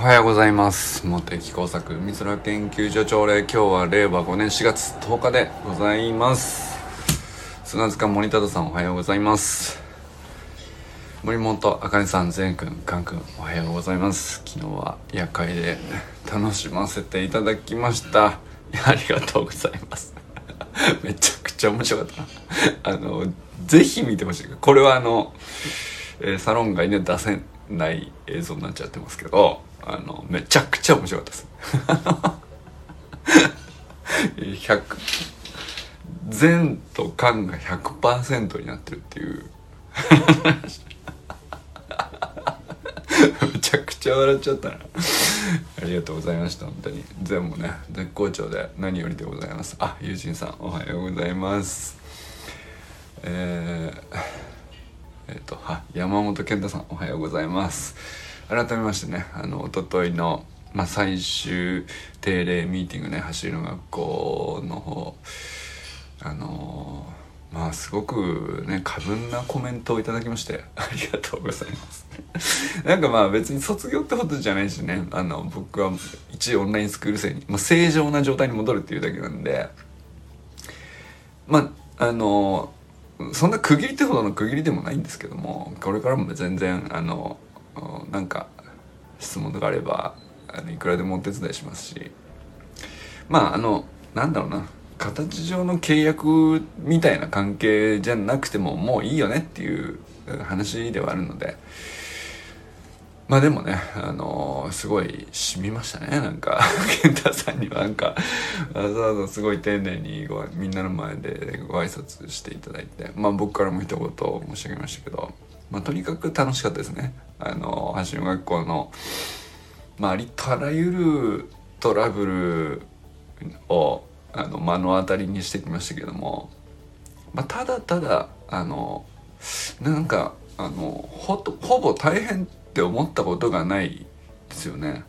はようございます。茂木工作美空研究所朝礼今日は令和5年4月10日でございます。砂塚森忠さんおはようございます。森本あかねさん善くんかんくんおはようございます。昨日は夜会で楽しませていただきました。ありがとうございます。めちゃくちゃ面白かった。あのぜひ見てほしい。これはあの、サロン外で出せない映像になっちゃってますけど。あのめちゃくちゃ面白かったです。100善と感が100%になってるっていう。めちゃくちゃ笑っちゃったな。ありがとうございました本当に。全部ね絶好調で何よりでございます。あ友人さんおはようございます。えー、えー、とは山本健太さんおはようございます。改めましてねあの一昨日のまあ、最終定例ミーティングね走りの学校の方あの、まあすごくね過分なコメントをいただきましてありがとうございます。なんかまあ別に卒業ってことじゃないしねあの僕は一オンラインスクール生に、まあ、正常な状態に戻るっていうだけなんでまああのそんな区切りってほどの区切りでもないんですけどもこれからも全然あのなんか質問とかあればあのいくらでもお手伝いしますし。まああのなんだろうな。形上の契約みたいな関係じゃなくてももういいよねっていう話ではあるので。まあでもね、あのー、すごい染みましたね、なんか、健太さんにはなんか、わざわざすごい丁寧にごみんなの前でご挨拶していただいて、まあ僕からも一言申し上げましたけど、まあとにかく楽しかったですね。あの、橋の学校の、まあありとあらゆるトラブルを、あの、目の当たりにしてきましたけども、まあただただ、あの、なんか、あの、ほほぼ大変って思ったことがないですよね。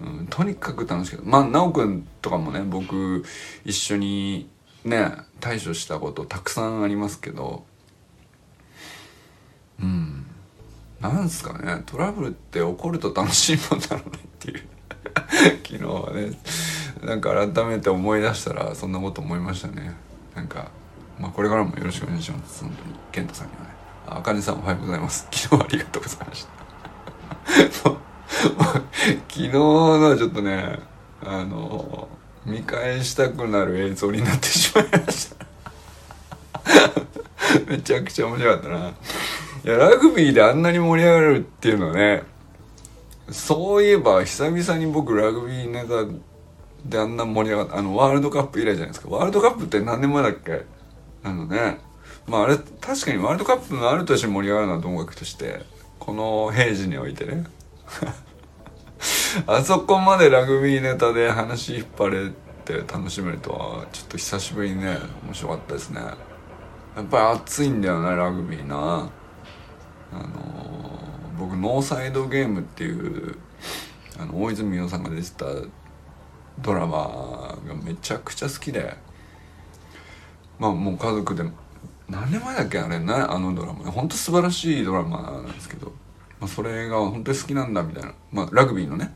うん、とにかく楽しかった。まあ、奈くんとかもね、僕、一緒にね、対処したことたくさんありますけど、うん。なんすかね、トラブルって起こると楽しいもんだろうねっていう 昨日はね、なんか改めて思い出したら、そんなこと思いましたね。なんか、まあ、これからもよろしくお願いします。本当に。健太さんにはね。あかねさんおはようございます。昨日はありがとうございました。昨日のはちょっとねあの見返したくなる映像になってしまいました めちゃくちゃ面白かったないやラグビーであんなに盛り上がるっていうのはねそういえば久々に僕ラグビーネタであんな盛り上がっあのワールドカップ以来じゃないですか。ワールドカップって何年前だっけ？あのね。まああれ確かにワールドカップのある年盛り上がるのはともかくとしてこの平時においてね。あそこまでラグビーネタで話引っ張れて楽しめるとはちょっと久しぶりにね面白かったですね。やっぱり熱いんだよねラグビーな。あの、僕ノーサイドゲームっていうあの大泉洋さんが出てたドラマがめちゃくちゃ好きでまあもう家族で何年前だっけあれねあのドラマ。本当素晴らしいドラマなんですけど、まあ、それが本当に好きなんだみたいな、まあ、ラグビーのね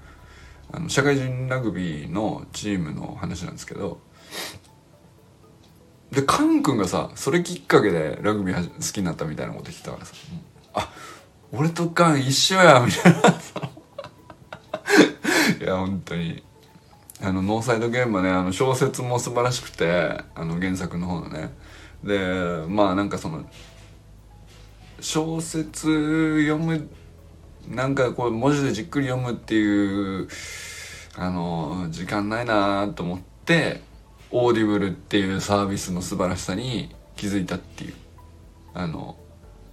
あの社会人ラグビーのチームの話なんですけどでカン君がさそれきっかけでラグビー好きになったみたいなこと言ってたからさ「あ俺とカン一緒や」みたいな。いや本当に。あのノーサイドゲームはねあの小説も素晴らしくてあの原作の方のね。でまあなんかその小説読むなんかこう文字でじっくり読むっていうあの時間ないなと思って Audible っていうサービスの素晴らしさに気づいたっていうあの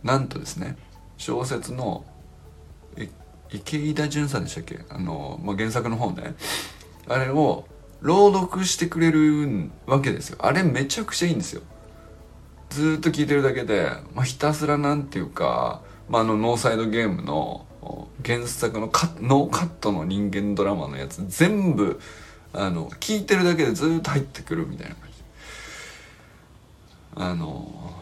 なんとですね小説の池井田潤さんでしたっけ？あの、まあ、原作の本ね。あれを朗読してくれるわけですよ。あれめちゃくちゃいいんですよ。ずっと聞いてるだけで、まあ、ひたすらなんていうか、まあ、あのノーサイドゲームの原作のカノーカットの人間ドラマのやつ全部あの聞いてるだけでずっと入ってくるみたいな感じ。あの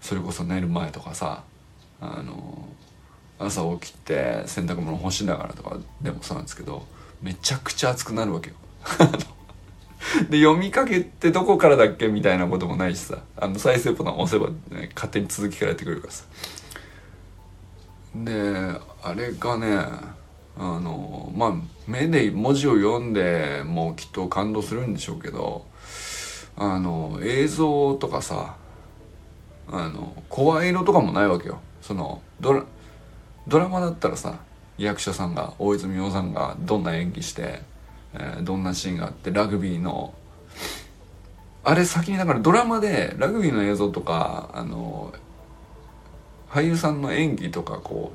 それこそ寝る前とかさあの朝起きて洗濯物干しながらとかでもそうなんですけどめちゃくちゃ熱くなるわけよ。で読みかけってどこからだっけみたいなこともないしさ。あの再生ボタン押せば、ね、勝手に続きからやってくれるからさ。であれがねあのまあ目で文字を読んでもうきっと感動するんでしょうけどあの映像とかさあの声色とかもないわけよ。そのドラドラマだったらさ役者さんが大泉洋さんがどんな演技して、えー、どんなシーンがあってラグビーのあれ先にだからドラマでラグビーの映像とかあの俳優さんの演技とかこ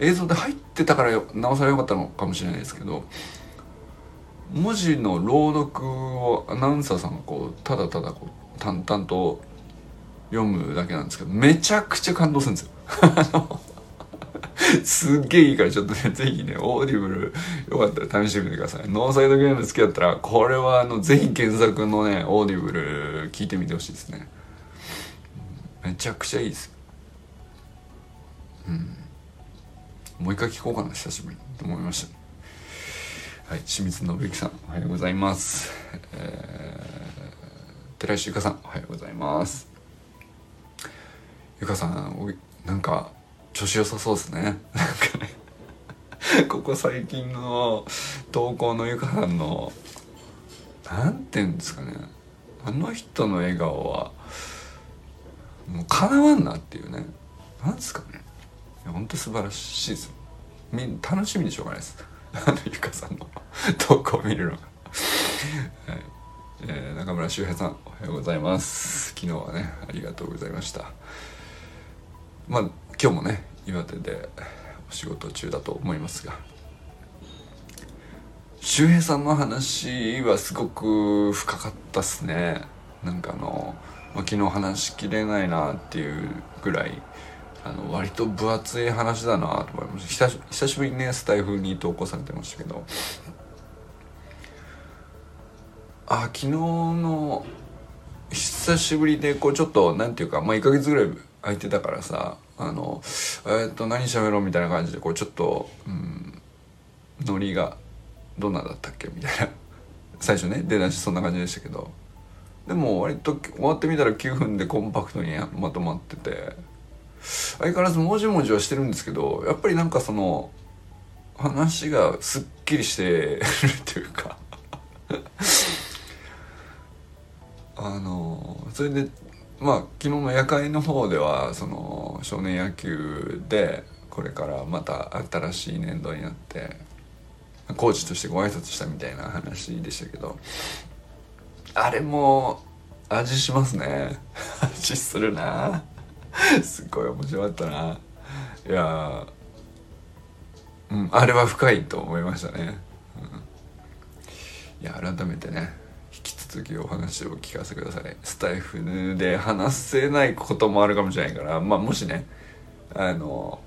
う映像で入ってたからなおさら良かったのかもしれないですけど文字の朗読をアナウンサーさんがこうただただこう淡々と読むだけなんですけどめちゃくちゃ感動するんですよ。すっげえいいからちょっとね、ぜひね、オーディブルよかったら試してみてください。ノーサイドゲーム好きだったら、これはあの、ぜひ原作のね、 Audible 聞いてみてほしいですね。めちゃくちゃいいですうん。もう一回聞こうかな、久しぶりに。と思いました。はい、清水信之さん、おはようございます。えー、寺石ゆかさん、おはようございます。ゆかさん、なんか、調子良さそうですね。ここ最近の投稿のゆかさんの、なんて言うんですかね。あの人の笑顔は、もう叶わんなっていうね。なんですかね。いや、本当素晴らしいです。み楽しみでしょうがないです。あのゆかさんの投稿を見るのがはいえー、中村修平さんおはようございます昨日はねありがとうございましたまあ今日もね岩手でお仕事中だと思いますが。周平さんの話はすごく深かったっすね。なんかあの、まあ、昨日話しきれないなっていうぐらいあの割と分厚い話だなと思いました。久しぶりにねスタイフに投稿されてましたけど。あ昨日の久しぶりでこうちょっとなんていうかまあ1ヶ月ぐらい空いてたからさあのえっと何喋ろうみたいな感じでこうちょっとうんノリがどんなだったっけ？みたいな。最初ね出だしそんな感じでしたけど。でも割と終わってみたら9分でコンパクトにまとまってて。相変わらずもじもじはしてるんですけどやっぱりなんかその話がすっきりしてるというか。あのそれでまあ昨日の夜会の方ではその少年野球でこれからまた新しい年度になってコーチとしてご挨拶したみたいな話でしたけどあれも味しますね。味するな。すごい面白かったな。いやうんあれは深いと思いましたね、うん、いや改めてね引き続きお話を聞かせてくださいスタイフで話せないこともあるかもしれないからまあもしねあの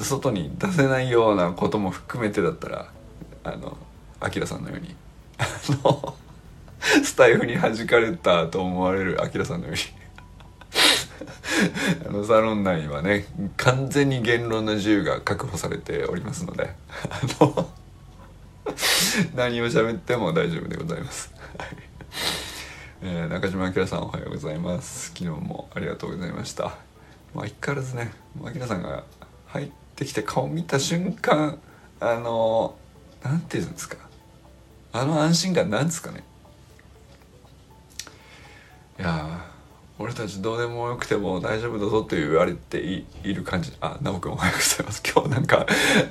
外に出せないようなことも含めてだったらあのアキラさんのようにあのスタイフに弾かれたと思われるアキラさんのようにあのサロン内はね完全に言論の自由が確保されておりますのであの何を喋っても大丈夫でございます。はいえー、中島明さんおはようございます。昨日もありがとうございました。まあ相変わらずね明さんが入ってきて顔見た瞬間あの何て言うんですか。あの安心感なんですかね。いや俺たちどうでもよくても大丈夫だぞって言われている感じ。あ直くんおはようございます。今日なんか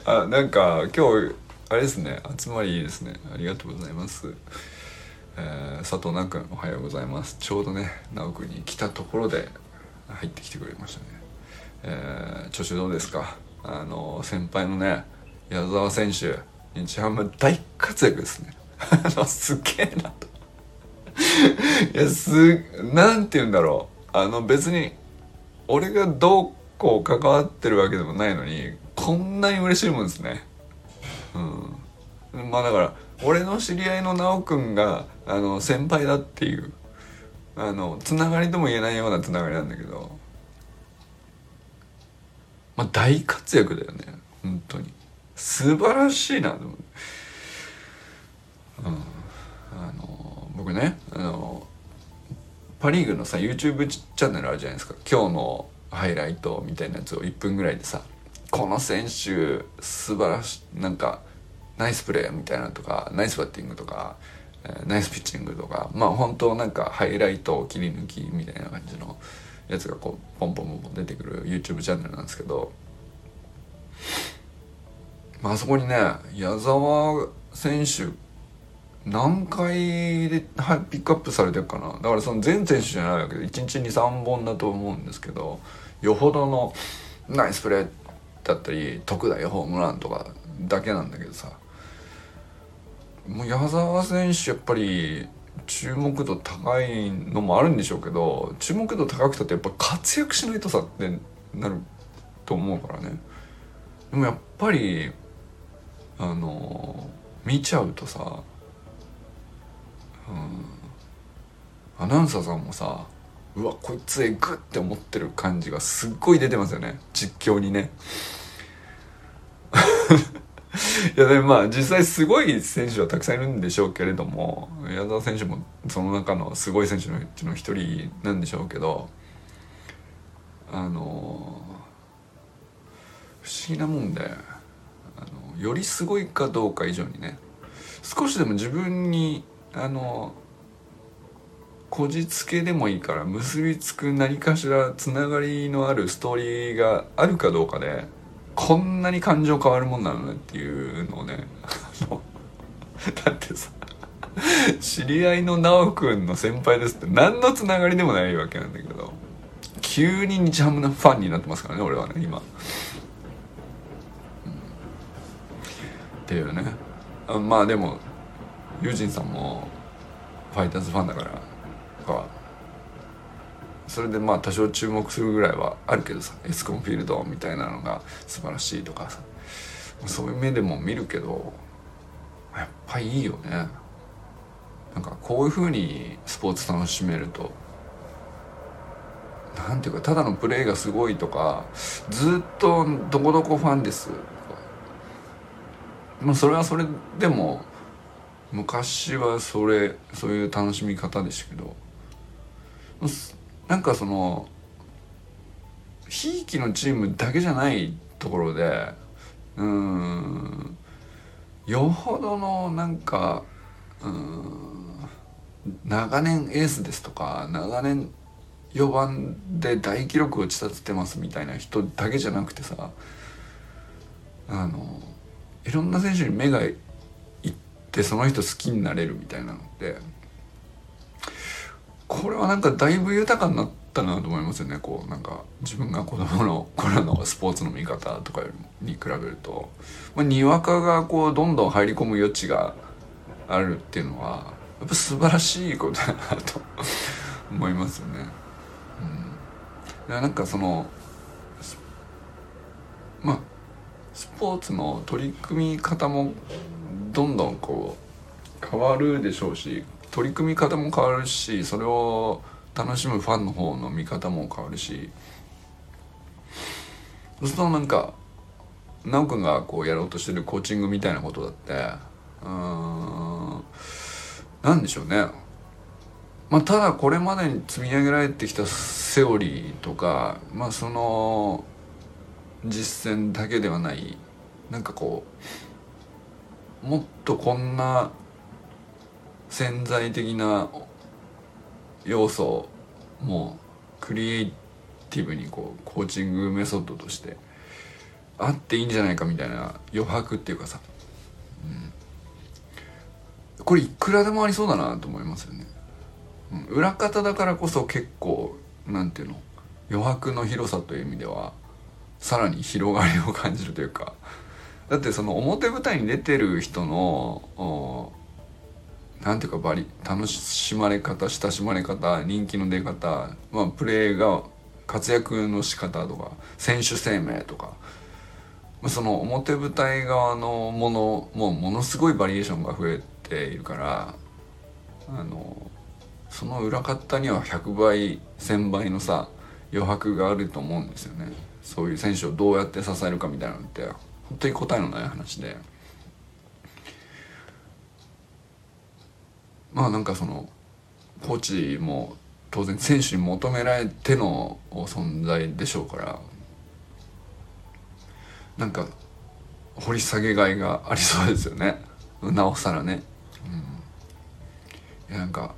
あなんか今日あれですね集まりいいですね。ありがとうございます。えー、佐藤奈くんおはようございます。ちょうどね直くんに来たところで入ってきてくれましたね。えー、調子どうですか？あの先輩のね矢沢選手日ハム大活躍ですね。すげえなと。いやすなんて言うんだろう。あの別に俺がどうこう関わってるわけでもないのにこんなに嬉しいもんですね。うん。まあだから俺の知り合いの奈くんがあの先輩だっていうあのつながりとも言えないようなつながりなんだけどまあ、大活躍だよね本当に。素晴らしいなと思う、うん、あの僕ねあのパ・リーグのさ YouTube チャンネルあるじゃないですか。今日のハイライトみたいなやつを1分ぐらいでさこの選手素晴らしいなんかナイスプレーみたいなとかナイスバッティングとか、ナイスピッチングとかまあ本当なんかハイライト切り抜きみたいな感じのやつがこうポンポンポンポン出てくる YouTube チャンネルなんですけど、まあそこにね矢沢選手何回で、ピックアップされてるかな。だからその全選手じゃないわけで1日に3本だと思うんですけどよほどのナイスプレーだったり特大ホームランとかだけなんだけどさ。もう矢沢選手やっぱり注目度高いのもあるんでしょうけど注目度高くたってやっぱ活躍しないとさってなると思うからね。でもやっぱりあの見ちゃうとさ、うん、アナウンサーさんもさうわこいつえぐって思ってる感じがすっごい出てますよね。実況にね。いやでもまあ実際すごい選手はたくさんいるんでしょうけれども矢沢選手もその中のすごい選手のうちの一人なんでしょうけどあの不思議なもんであのよりすごいかどうか以上にね少しでも自分にあのこじつけでもいいから結びつく何かしらつながりのあるストーリーがあるかどうかでこんなに感情変わるもんなのねっていうのをね だってさ知り合いの直くんの先輩ですって何のつながりでもないわけなんだけど急に日ハムのファンになってますからね俺はね今、うん、っていうね。あまあでもユージンさんもファイターズファンだからかそれでまあ多少注目するぐらいはあるけどさエスコンフィールドみたいなのが素晴らしいとかさそういう目でも見るけどやっぱいいよね。なんかこういうふうにスポーツ楽しめるとなんていうかただのプレーがすごいとかずっとどこどこファンです。とかまあそれはそれでも昔はそれそういう楽しみ方でしたけどなんかそのひいきのチームだけじゃないところでうんよほどのなんかうん長年エースですとか長年4番で大記録を打ち立ててますみたいな人だけじゃなくてさあのいろんな選手に目がいってその人好きになれるみたいなのってこれはなんかだいぶ豊かになったなと思いますよね。こうなんか自分が子供の 頃のスポーツの見方とかに比べると、まあ、にわかがこうどんどん入り込む余地があるっていうのはやっぱ素晴らしいことだなと 思いますよね。うん、なんかそのまあスポーツの取り組み方もどんどんこう変わるでしょうし取り組み方も変わるしそれを楽しむファンの方の見方も変わるし。そうするとなんか奈くんがこうやろうとしてるコーチングみたいなことだってうんなんでしょうね。まあただこれまでに積み上げられてきたセオリーとかまあその実践だけではない。なんかこうもっとこんな潜在的な要素もクリエイティブにこうコーチングメソッドとしてあっていいんじゃないかみたいな余白っていうかさ、うん、これいくらでもありそうだなと思いますよね、うん、裏方だからこそ結構なんていうの余白の広さという意味ではさらに広がりを感じるというか。だってその表舞台に出てる人のなんていうかバリ楽しまれ方親しまれ方人気の出方、まあ、プレーが活躍の仕方とか選手生命とかまその表舞台側のものもものすごいバリエーションが増えているからあのその裏方には100倍1000倍のさ余白があると思うんですよね。そういう選手をどうやって支えるかみたいなのって本当に答えのない話で。まあなんかそのコーチも当然選手に求められての存在でしょうからなんか掘り下げがいがありそうですよね。なおさらね、うん、いやなんか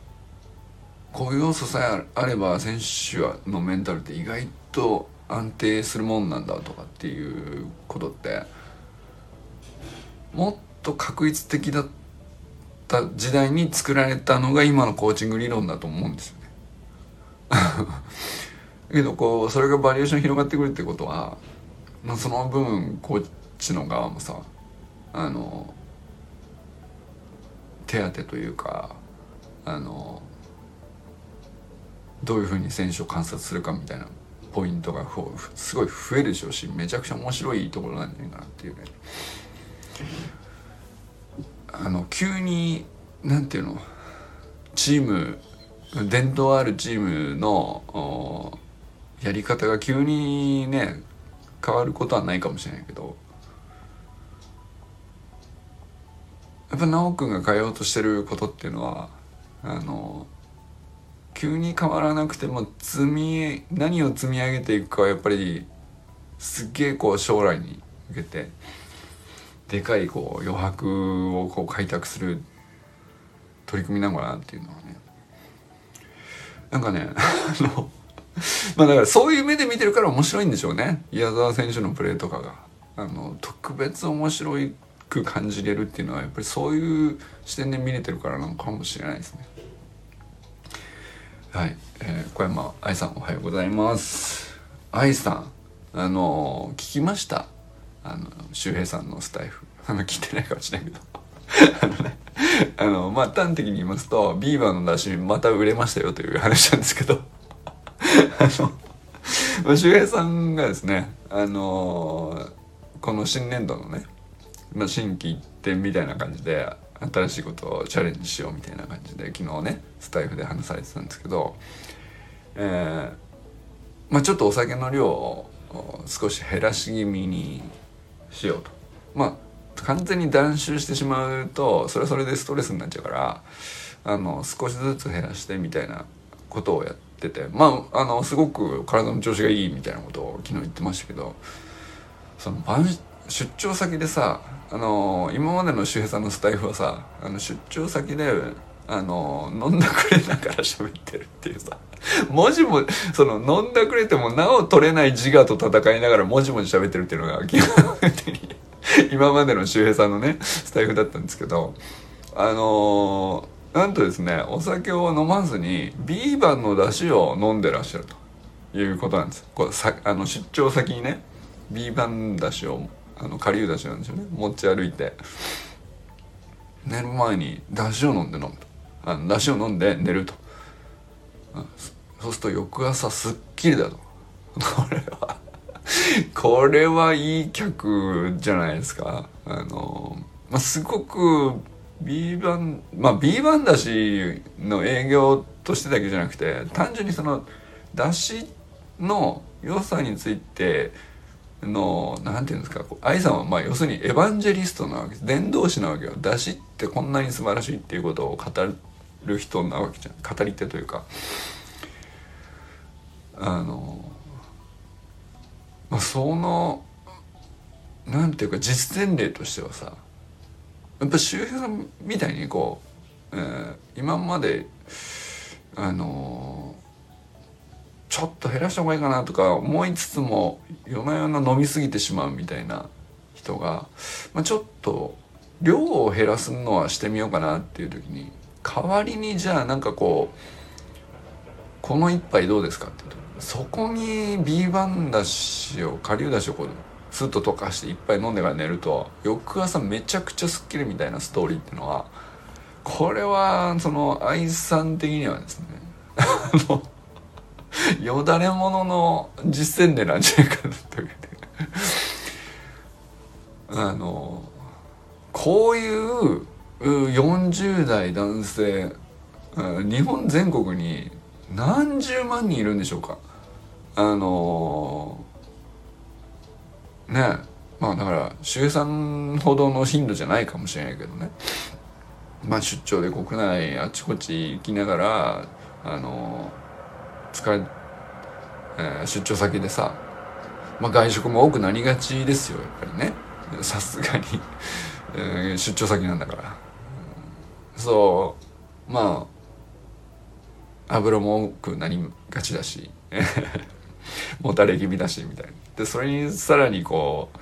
こういう要素さえあれば選手のメンタルって意外と安定するもんなんだとかっていうことってもっと確率的だったた時代に作られたのが今のコーチング理論だと思うんですよね。けどこうそれがバリエーション広がってくるってことは、まあ、その分コーチの側もさあの手当というかあのどういうふうに選手を観察するかみたいなポイントがすごい増えるでしょうしめちゃくちゃ面白いところなんじゃないかなっていうねあの急になんていうの？チーム伝統あるチームのやり方が急にね変わることはないかもしれないけどやっぱ修くんが変えようとしてることっていうのはあの急に変わらなくても積み何を積み上げていくかはやっぱりすっげえこう将来に向けて。でかいこう余白をこう開拓する取り組みなのかなっていうのはね。なんかね あのまあだからそういう目で見てるから面白いんでしょうね。矢沢選手のプレーとかが。あの特別面白く感じれるっていうのはやっぱりそういう視点で見れてるからなのかもしれないですね。はい、えー、小山愛さんおはようございます。愛さんあの聞きました？あの周平さんのスタイフ。あの聞いてないかもしれないけど。あのねあのまあ端的に言いますとビーバーの出しまた売れましたよという話なんですけど。あの、まあ、周平さんがですねあのこの新年度のね、まあ、新規一点みたいな感じで新しいことをチャレンジしようみたいな感じで昨日ねスタイフで話されてたんですけど、えー、まあ、ちょっとお酒の量を少し減らし気味にしようと。まあ完全に断酒してしまうとそれはそれでストレスになっちゃうからあの少しずつ減らしてみたいなことをやっててまああのすごく体の調子がいいみたいなことを昨日言ってましたけどその出張先でさあの今までの周平さんのスタイフはさあの出張先であの飲んだくれながら喋ってるっていうさ。文字もその飲んだくれてもなお取れない自我と戦いながらもじもじ喋ってるっていうのが基本的に今までの周平さんのねスタイフだったんですけどあのー、なんとですねお酒を飲まずにビーバンの出汁を飲んでらっしゃるということなんです。これさあの出張先にねビーバン出汁をあの顆粒だしなんですよね。持ち歩いて寝る前にだしを飲んで飲むと。あのだしを飲んで寝ると。そうすると翌朝すっきりだと。これはこれはいい客じゃないですか。あの、まあ、すごく B 版まあ B 版だしの営業としてだけじゃなくて単純にそのだしの良さについてのなんていうんですか愛さんはまあ要するにエヴァンジェリストなわけです。伝道師なわけよ。出しってこんなに素晴らしいっていうことを語っる人なわけじゃん。語り手というか。あの、まあ、そのなんていうか実践例としてはさやっぱ周平さんみたいにこう、えー、今まであのちょっと減らした方がいいかなとか思いつつも夜な夜な飲み過ぎてしまうみたいな人が、まあ、ちょっと量を減らすのはしてみようかなっていう時に代わりにじゃあなんかこうこの一杯どうですかってそこにビーバンだしを顆粒だしをこうスッと溶かして一杯飲んでから寝ると翌朝めちゃくちゃすっきりみたいなストーリーっていうのはこれはその愛さん的にはですねあのよだれものの実践例なんじゃないかなという。あのこういう40代男性日本全国に何十万人いるんでしょうか。あの、ねまあだから周さんほどの頻度じゃないかもしれないけどね。まあ出張で国内あちこち行きながらあのー、疲れ、えー、出張先でさ、まあ、外食も多くなりがちですよやっぱりね。さすがに、出張先なんだから、そうまあ油も多くなりがちだし もたれ気味だしみたいな。でそれにさらにこう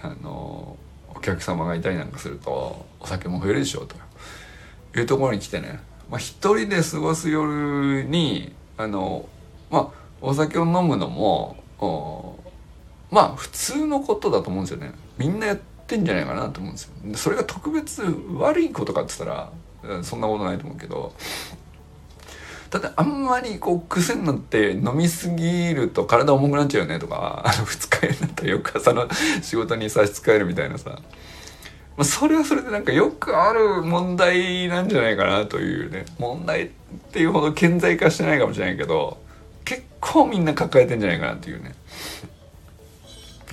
あのお客様がいたりなんかするとお酒も増えるでしょうと。いうところに来てね、まあ、一人で過ごす夜にあのまあお酒を飲むのもまあ普通のことだと思うんですよね。みんなやってんじゃないかなと思うんですよ。それが特別悪いことかって言ったらそんなことないと思うけど。ただあんまりこう癖になって飲みすぎると体重くなっちゃうよねとかあの二日酔になったら翌朝の仕事に差し支えるみたいなさ、ま、それはそれでなんかよくある問題なんじゃないかなというね。問題っていうほど顕在化してないかもしれないけど結構みんな抱えてんじゃないかなっていうね。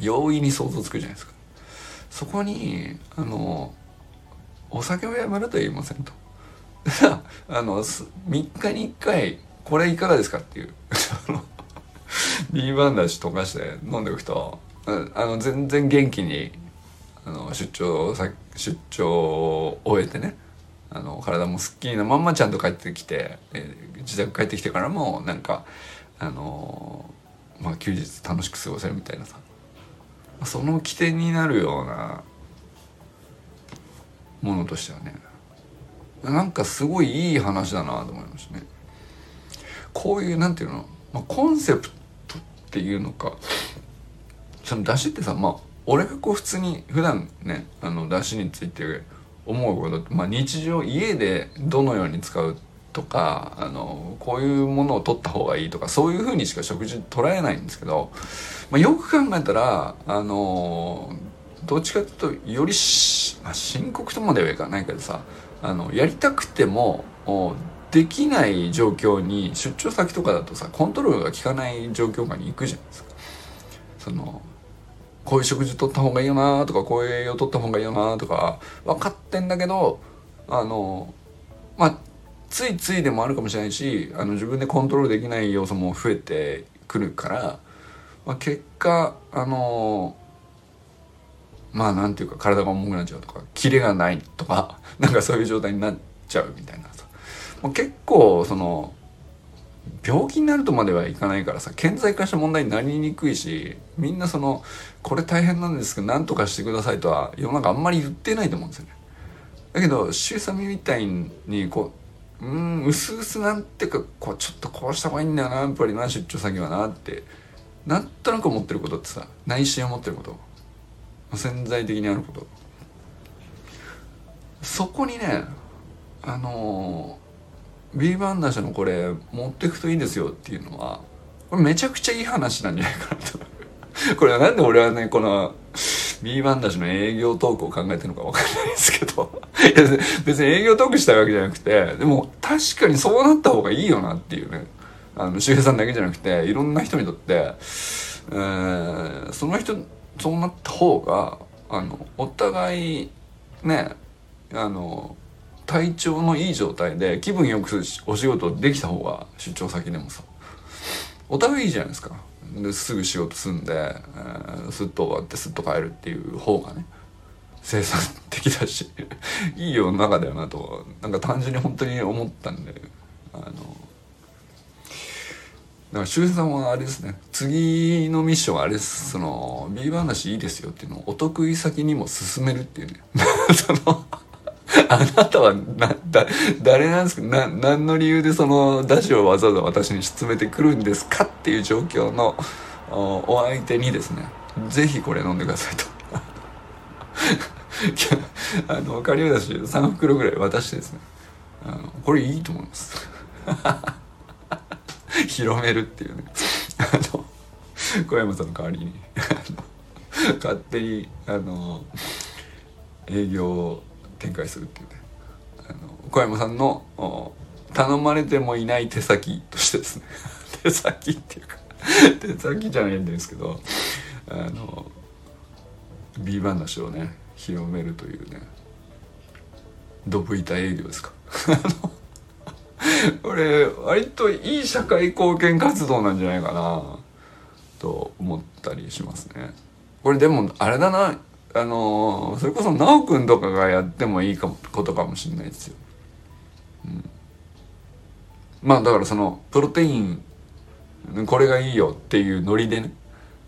容易に想像つくじゃないですか。そこにあのお酒をやめると言いませんと。あの3日に1回これいかがですかっていう ビーバンダシ溶かして飲んでおくとあの全然元気にあの出張さ出張を終えてねあの体もすっきりなまんまちゃんと帰ってきて、えー、自宅帰ってきてからもなんかあのー、まあ休日楽しく過ごせるみたいなさその起点になるようなものとしてはねなんかすごいいい話だなと思いましたね。こういうなんていうの、まあ、コンセプトっていうのかその出汁ってさまあ俺がこう普通に普段ねあの出汁について思うことって、まあ、日常家でどのように使うとかあのこういうものを取った方がいいとかそういうふうにしか食事捉えないんですけど、まあ、よく考えたらあのどっちかっていうとよりまあ、深刻とまではいかないけどさあのやりたくてもできない状況に出張先とかだとさコントロールが効かない状況下に行くじゃないですか。そのこういう食事取った方がいいよなとかこういう栄養取った方がいいよなとか分かってんだけどあのついついでもあるかもしれないしあの自分でコントロールできない要素も増えてくるから、まあ、結果あのまあなんていうか体が重くなっちゃうとかキレがないとか なんかそういう状態になっちゃうみたいなさもう結構その病気になるとまではいかないからさ顕在化した問題になりにくいしみんなそのこれ大変なんですけど何とかしてくださいとは世の中あんまり言ってないと思うんですよね。だけど周さみみたいにこううんうすうすなんていうかこうちょっとこうした方がいいんだよなやっぱりな出張先はなって。なんとなく思ってることってさ内心思ってること。潜在的にあること。そこにねあのー、ビーバンダ社のこれ持っていくといいんですよっていうのはこれめちゃくちゃいい話なんじゃないかなと。これはなんで俺はねこの B バンダシの営業トークを考えてるのか分かんないですけど。別に営業トークしたいわけじゃなくてでも確かにそうなった方がいいよなっていうね。あの周平さんだけじゃなくていろんな人にとって、えー、その人そうなった方があのお互いねあの体調のいい状態で気分よくお仕事できた方が出張先でもさお互いいいじゃないですか。ですぐ仕事済んで、えー、スッと終わってスッと帰るっていう方がね生産的だし いい世の中だよなとなんか単純に本当に思ったんであのだから周平さんはあれですね次のミッションはあれですその B 話いいですよっていうのをお得意先にも進めるっていうね。そのあなたはなだ誰なんですか？な何の理由でその出汁をわざわざ私に進めてくるんですか？っていう状況のお相手にですね是非これ飲んでくださいと。あの顆粒だし3袋ぐらい渡してですねあのこれいいと思います。広めるっていうね。あの小山さんの代わりに勝手にあの営業を展開するっていうね。あの小山さんの頼まれてもいない手先としてですね。手先っていうかでさっきじゃないんですけどあの B 話をね広めるというねドブ板営業ですか。これ割といい社会貢献活動なんじゃないかなと思ったりしますね。これでもあれだなあのそれこそ奈くんとかがやってもいいかもことかもしれないですよ、うん、まあだからそのプロテインこれがいいよっていうノリでね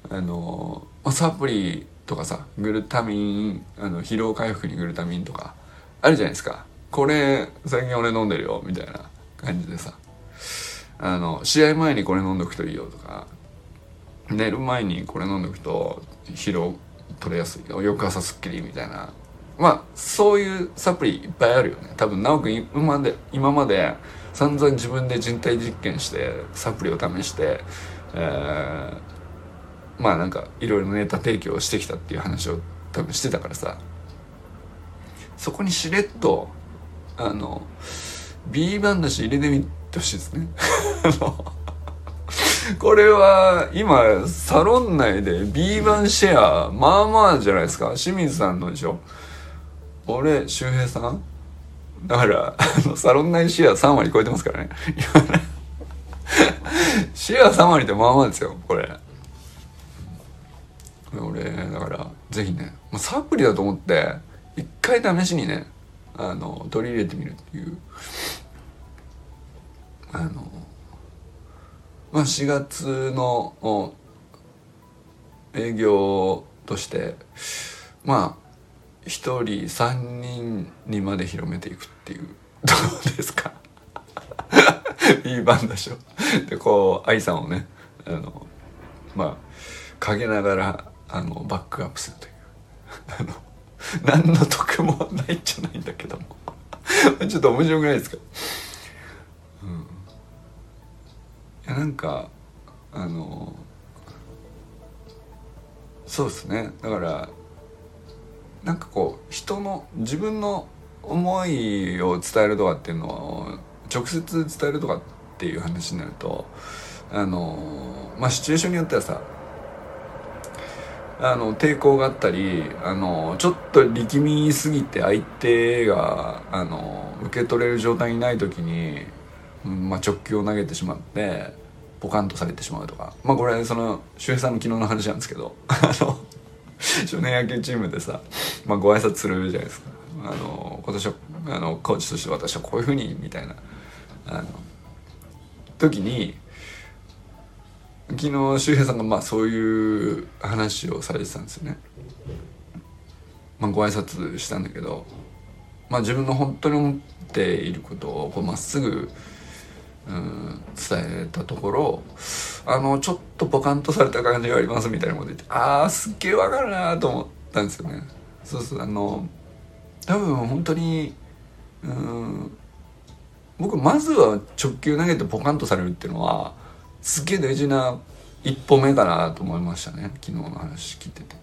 あのサプリとかさグルタミンあの疲労回復にグルタミンとかあるじゃないですか。これ最近俺飲んでるよみたいな感じでさあの試合前にこれ飲んどくといいよとか寝る前にこれ飲んどくと疲労取れやすい。よ翌朝すっきりみたいな。まあそういうサプリいっぱいあるよね。多分直くん今まで今まで散々自分で人体実験してサプリを試して、えー、まあなんかいろいろネタ提供してきたっていう話を多分してたからさ。そこにしれっとあの B 版だし入れてみてほしいですね。これは今サロン内で B 版シェアまあまあじゃないですか。清水さんのでしょ。俺周平さん？だからあのサロン内シェア3割超えてますからね。シェア3割ってまあまあですよこれ。俺だからぜひねサプリだと思って一回試しにねあの取り入れてみるっていう。あのまあ4月の営業としてまあ1人3人にまで広めていくっていうどうですか？いい番でしょ。でこう愛さんをねあのまあ陰ながらあのバックアップするという。あの何の得もないじゃないんだけども。ちょっと面白くないですか？やなんかあのそうですね。だからなんかこう人の自分の思いを伝えるとかっていうのを直接伝えるとかっていう話になるとあのまあシチュエーションによってはさあの抵抗があったりあのちょっと力みすぎて相手があの受け取れる状態にない時に、まあ、直球を投げてしまってポカンとされてしまうとか。まあこれその周平さんの昨日の話なんですけどあの少年野球チームでさ、まあ、ご挨拶するじゃないですか。あの今年はあのコーチとして私はこういうふうにみたいな。あの時に昨日周平さんがまあそういう話をされてたんですよね。まあ、ご挨拶したんだけど、まあ、自分の本当に思っていることをまっすぐ、うん、伝えたところあのちょっとポカンとされた感じがありますみたいなこと言ってああすっげえわかるなと思ったんですよね。そうそうあの多分本当にうん僕まずは直球投げてポカンとされるっていうのはすっげえ大事な一歩目かなと思いましたね昨日の話聞いてて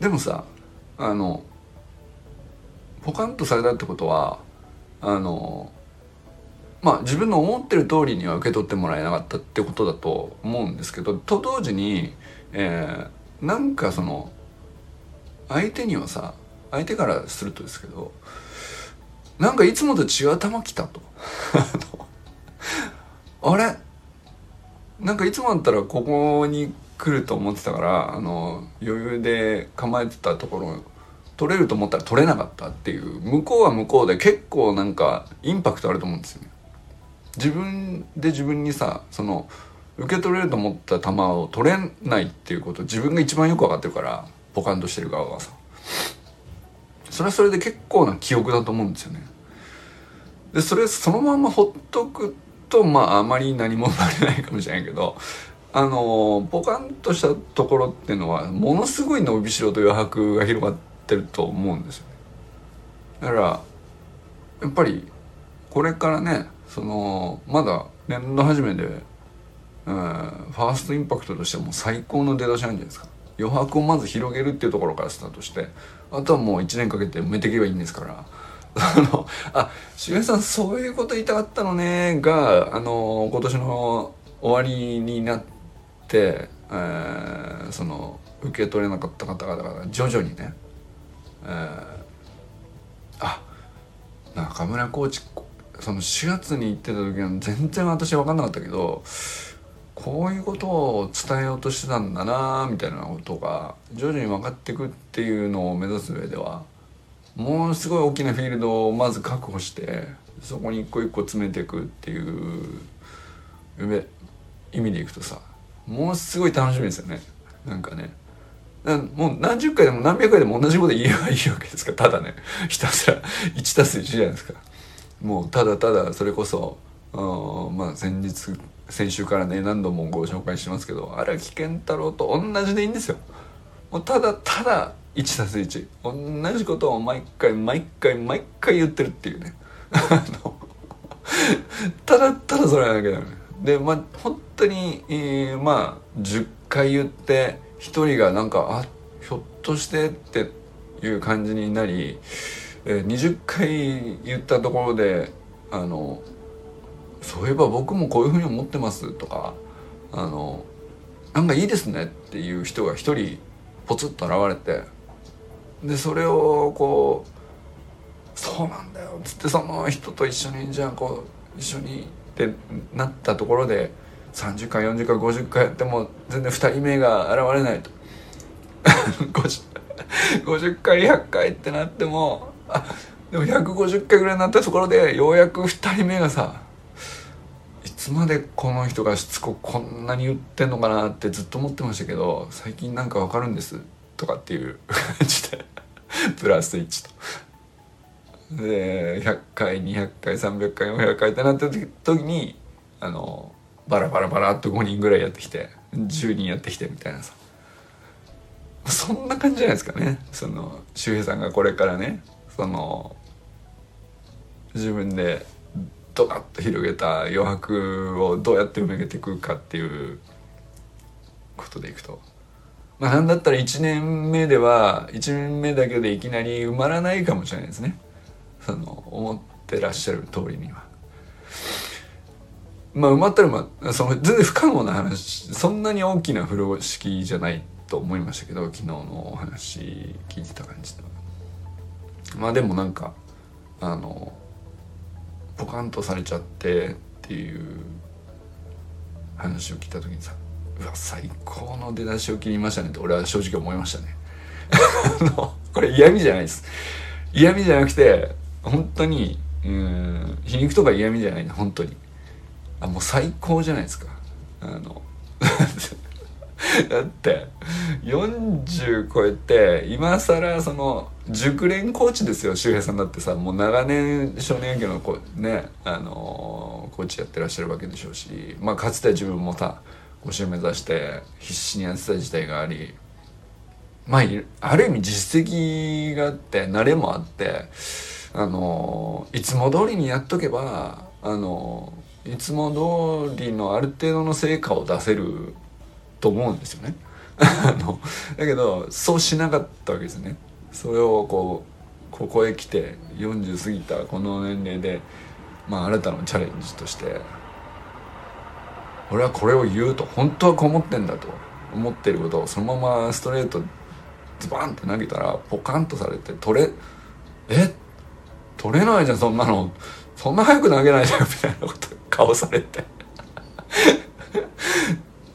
でもさあのポカンとされたってことはあのまあ自分の思ってる通りには受け取ってもらえなかったってことだと思うんですけどと同時に、えー、なんかその相手にはさ相手からするとですけどなんかいつもと違う球来たと あれ？なんかいつもだったらここに来ると思ってたからあの余裕で構えてたところ取れると思ったら取れなかったっていう向こうは向こうで結構なんかインパクトあると思うんですよね。自分で自分にさその受け取れると思った球を取れないっていうこと自分が一番よく分かってるからポカンとしてる側はさそれはそれで結構な記憶だと思うんですよね。でそれそのままほっとくとまああまり何も生まれないかもしれないけどあのポカンとしたところっていうのはものすごい伸びしろと余白が広がってると思うんですよね。だからやっぱりこれからねそのまだ年度初めで、うん、ファーストインパクトとしてはもう最高の出だしなんじゃないですか。余白をまず広げるっていうところからスタートしてあとはもう1年かけて埋めていけばいいんですから。あの、あ、しげさんそういうこと言いたかったのね、が、あの、今年の終わりになって、えー、その受け取れなかった方々が徐々にね、えー、あ中村コーチその4月に行ってた時は全然私分かんなかったけどこういうことを伝えようとしてたんだなみたいなことが徐々に分かってくっていうのを目指す上ではものすごい大きなフィールドをまず確保してそこに一個一個詰めていくっていう意味でいくとさものすごい楽しみですよね。なんかね。もう何十回でも何百回でも同じこと言えばいいわけですからただね。ひたすら1たす1じゃないですか。もうただただそれこそまあ先日先週からね何度もご紹介しますけど荒木健太郎と同じでいいんですよ。もうただただ1たす1同じことを毎回毎回毎回言ってるっていうね。ただただそれだけだよね。でまあ本当に、えー、まあ10回言って1人がなんかあひょっとしてっていう感じになり、えー、20回言ったところであのそういえば僕もこういうふうに思ってますとかあのなんかいいですねっていう人が一人ポツッと現れてでそれをこうそうなんだよっつってその人と一緒にじゃあこう一緒にってなったところで30回40回50回やっても全然2人目が現れないと。50, 50回100回ってなってもでも150回ぐらいになったところでようやく2人目がさいつまでこの人がしつこくこんなに言ってんのかなってずっと思ってましたけど最近なんかわかるんです？とかっていう 感じでプラス1と。で100回200回300回400回ってなった時にあのバラバラバラっと5人ぐらいやってきて10人やってきてみたいなさ。そんな感じじゃないですかね。その周平さんがこれからねその自分でドカッと広げた余白をどうやって埋めていくかっていうことでいくと。まあ、なんだったら1年目では1年目だけでいきなり埋まらないかもしれないですねその思ってらっしゃる通りには。まあ埋まったら、まあ、その全然不可能な話そんなに大きな風呂敷じゃないと思いましたけど昨日のお話聞いてた感じでは。まあでもなんかあのポカンとされちゃってっていう話を聞いた時にさうわ最高の出だしを切りましたねって俺は正直思いましたね。これ嫌味じゃないです。嫌味じゃなくて本当にうん皮肉とか嫌味じゃないね本当に。あもう最高じゃないですか。あの だって40超えて今更その熟練コーチですよ周平さんだってさもう長年少年野球のこねあのコーチやってらっしゃるわけでしょうしまあかつて自分もさ5週目指して必死にやってた時代がありまあある意味実績があって慣れもあってあのいつも通りにやっとけばあのいつも通りのある程度の成果を出せると思うんですよね。あのだけどそうしなかったわけですね。それをこうここへ来て40過ぎたこの年齢で、まあ、新たなチャレンジとして俺はこれを言うと本当はこう思ってんだと思ってることをそのままストレートズバンって投げたらポカンとされて取れえ？取れないじゃんそんなのそんな早く投げないじゃんみたいなこと顔されて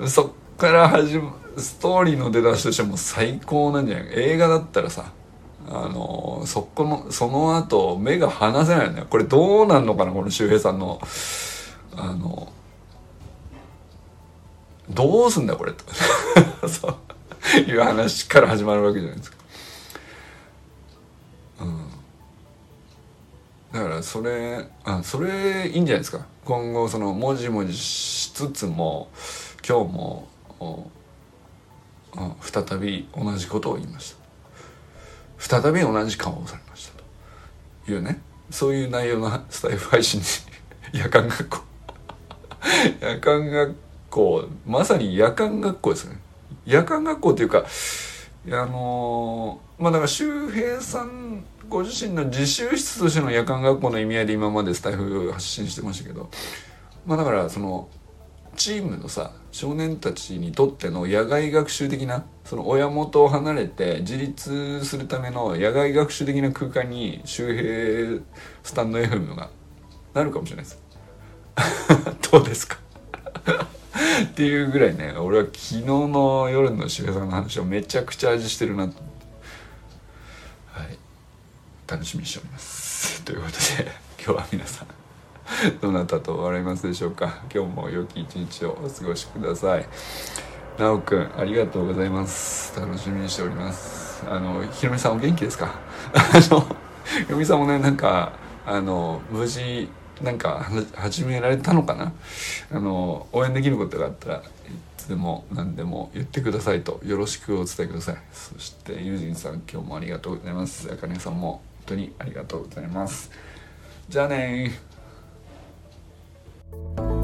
そっ から始まストーリーの出だしとしても最高なんじゃない？映画だったらさあのそこのその後目が離せないんだよこれどうなんのかな？この周平さんのあのどうすんだこれ？と そう。いう話から始まるわけじゃないですか。うん、だからそれあそれいいんじゃないですか。今後そのもじもじしつつも今日も再び同じことを言いました。再び同じ顔をされましたというね。そういう内容のスタイフ配信に 夜間学校。夜間学校まさに夜間学校ですね。夜間学校っていうかあのー、まあだから周平さんご自身の自習室としての夜間学校の意味合いで今までスタイフ発信してましたけどまあだからそのチームのさ少年たちにとっての野外学習的なその親元を離れて自立するための野外学習的な空間に周平スタンド FM がなるかもしれないです。どうですか？っていうぐらいね俺は昨日の夜の周平さんの話をめちゃくちゃ味してるなと。はい。楽しみにしております。ということで今日は皆さん どなたと笑いますでしょうか？今日も良き一日をお過ごしください。なおくんありがとうございます。楽しみにしております。あのひろみさんお元気ですか？あのひろみさんもねなんかあの無事なんか始められたのかな？あの応援できることがあったらいつでも何でも言ってくださいとよろしくお伝えください。そしてユージンさん今日もありがとうございます。あかねさんも本当にありがとうございます。じゃあね you